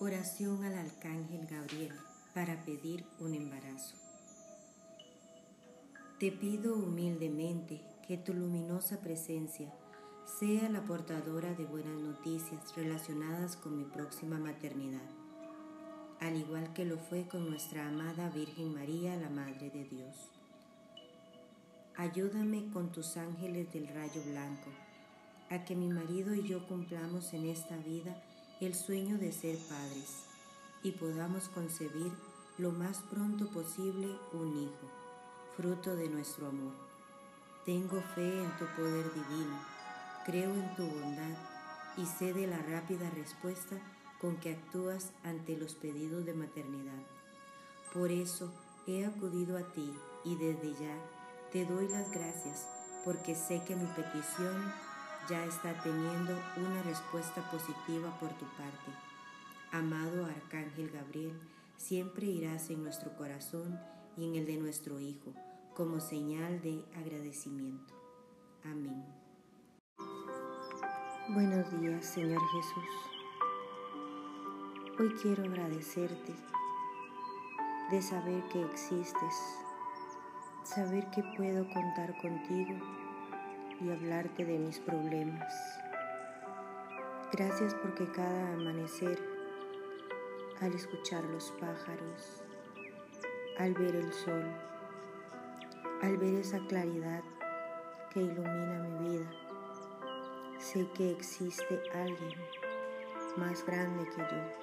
Oración al Arcángel Gabriel para pedir un embarazo. Te pido humildemente que tu luminosa presencia sea la portadora de buenas noticias relacionadas con mi próxima maternidad, al igual que lo fue con nuestra amada Virgen María, la Madre de Dios. Ayúdame con tus ángeles del rayo blanco, a que mi marido y yo cumplamos en esta vida el sueño de ser padres y podamos concebir lo más pronto posible un hijo, fruto de nuestro amor. Tengo fe en tu poder divino, creo en tu bondad y sé de la rápida respuesta con que actúas ante los pedidos de maternidad. Por eso he acudido a ti y desde ya te doy las gracias porque sé que mi petición ya está teniendo una respuesta positiva por tu parte. Amado Arcángel Gabriel, siempre irás en nuestro corazón y en el de nuestro Hijo, como señal de agradecimiento. Amén. Buenos días, Señor Jesús. Hoy quiero agradecerte de saber que existes, saber que puedo contar contigo y hablarte de mis problemas. Gracias porque cada amanecer, al escuchar los pájaros, al ver el sol, al ver esa claridad que ilumina mi vida, sé que existe alguien más grande que yo,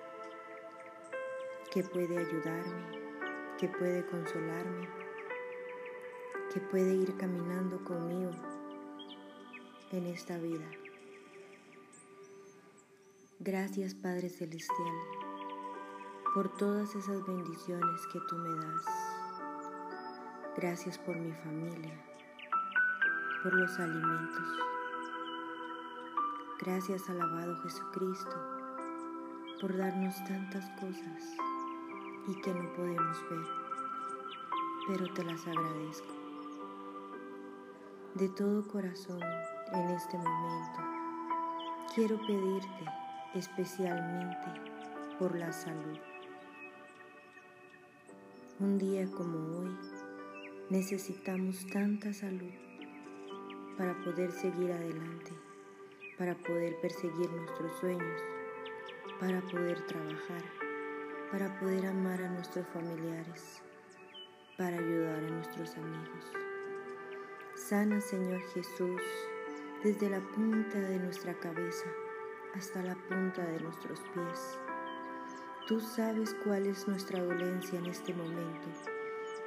que puede ayudarme, que puede consolarme, que puede ir caminando conmigo en esta vida. Gracias Padre Celestial por todas esas bendiciones que tú me das. Gracias por mi familia, por los alimentos. Gracias alabado Jesucristo por darnos tantas cosas y que no podemos ver, pero te las agradezco. De todo corazón en este momento, quiero pedirte especialmente por la salud. Un día como hoy, necesitamos tanta salud para poder seguir adelante, para poder perseguir nuestros sueños, para poder trabajar, para poder amar a nuestros familiares, para ayudar a nuestros amigos. Sana, Señor Jesús, desde la punta de nuestra cabeza hasta la punta de nuestros pies. Tú sabes cuál es nuestra dolencia en este momento.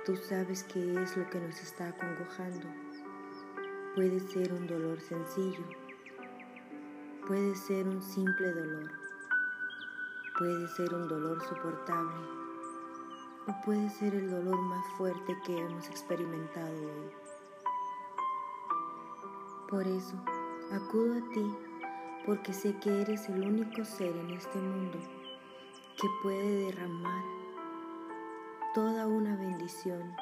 Tú sabes qué es lo que nos está acongojando. Puede ser un dolor sencillo. Puede ser un simple dolor. Puede ser un dolor soportable. O puede ser el dolor más fuerte que hemos experimentado hoy. Por eso, acudo a ti porque sé que eres el único ser en este mundo que puede derramar toda una bendición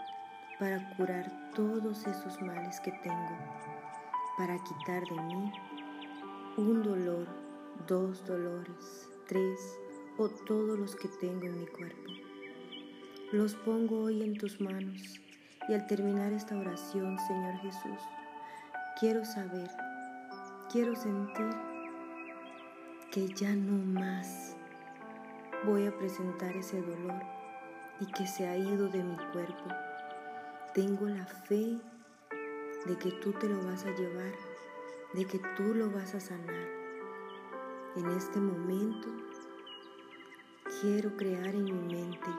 para curar todos esos males que tengo, para quitar de mí un dolor, dos dolores, tres o todos los que tengo en mi cuerpo. Los pongo hoy en tus manos y al terminar esta oración, Señor Jesús, Quiero saber, quiero sentir que ya no más voy a presentar ese dolor y que se ha ido de mi cuerpo. Tengo la fe de que tú te lo vas a llevar, de que tú lo vas a sanar. En este momento quiero crear en mi mente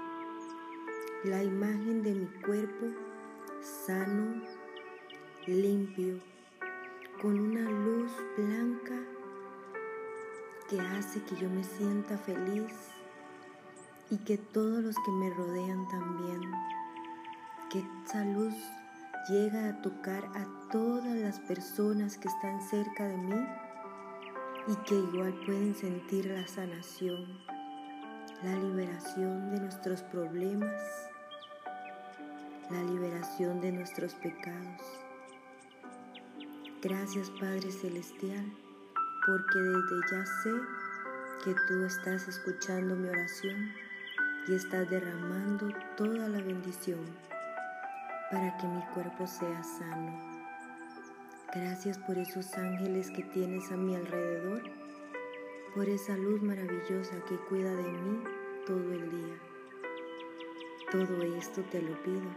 la imagen de mi cuerpo sano, limpio, con una luz blanca que hace que yo me sienta feliz y que todos los que me rodean también, que esa luz llega a tocar a todas las personas que están cerca de mí y que igual pueden sentir la sanación, la liberación de nuestros problemas, la liberación de nuestros pecados Gracias Padre Celestial, porque desde ya sé que tú estás escuchando mi oración y estás derramando toda la bendición para que mi cuerpo sea sano. Gracias por esos ángeles que tienes a mi alrededor, por esa luz maravillosa que cuida de mí todo el día. Todo esto te lo pido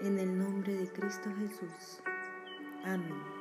en el nombre de Cristo Jesús. Amén.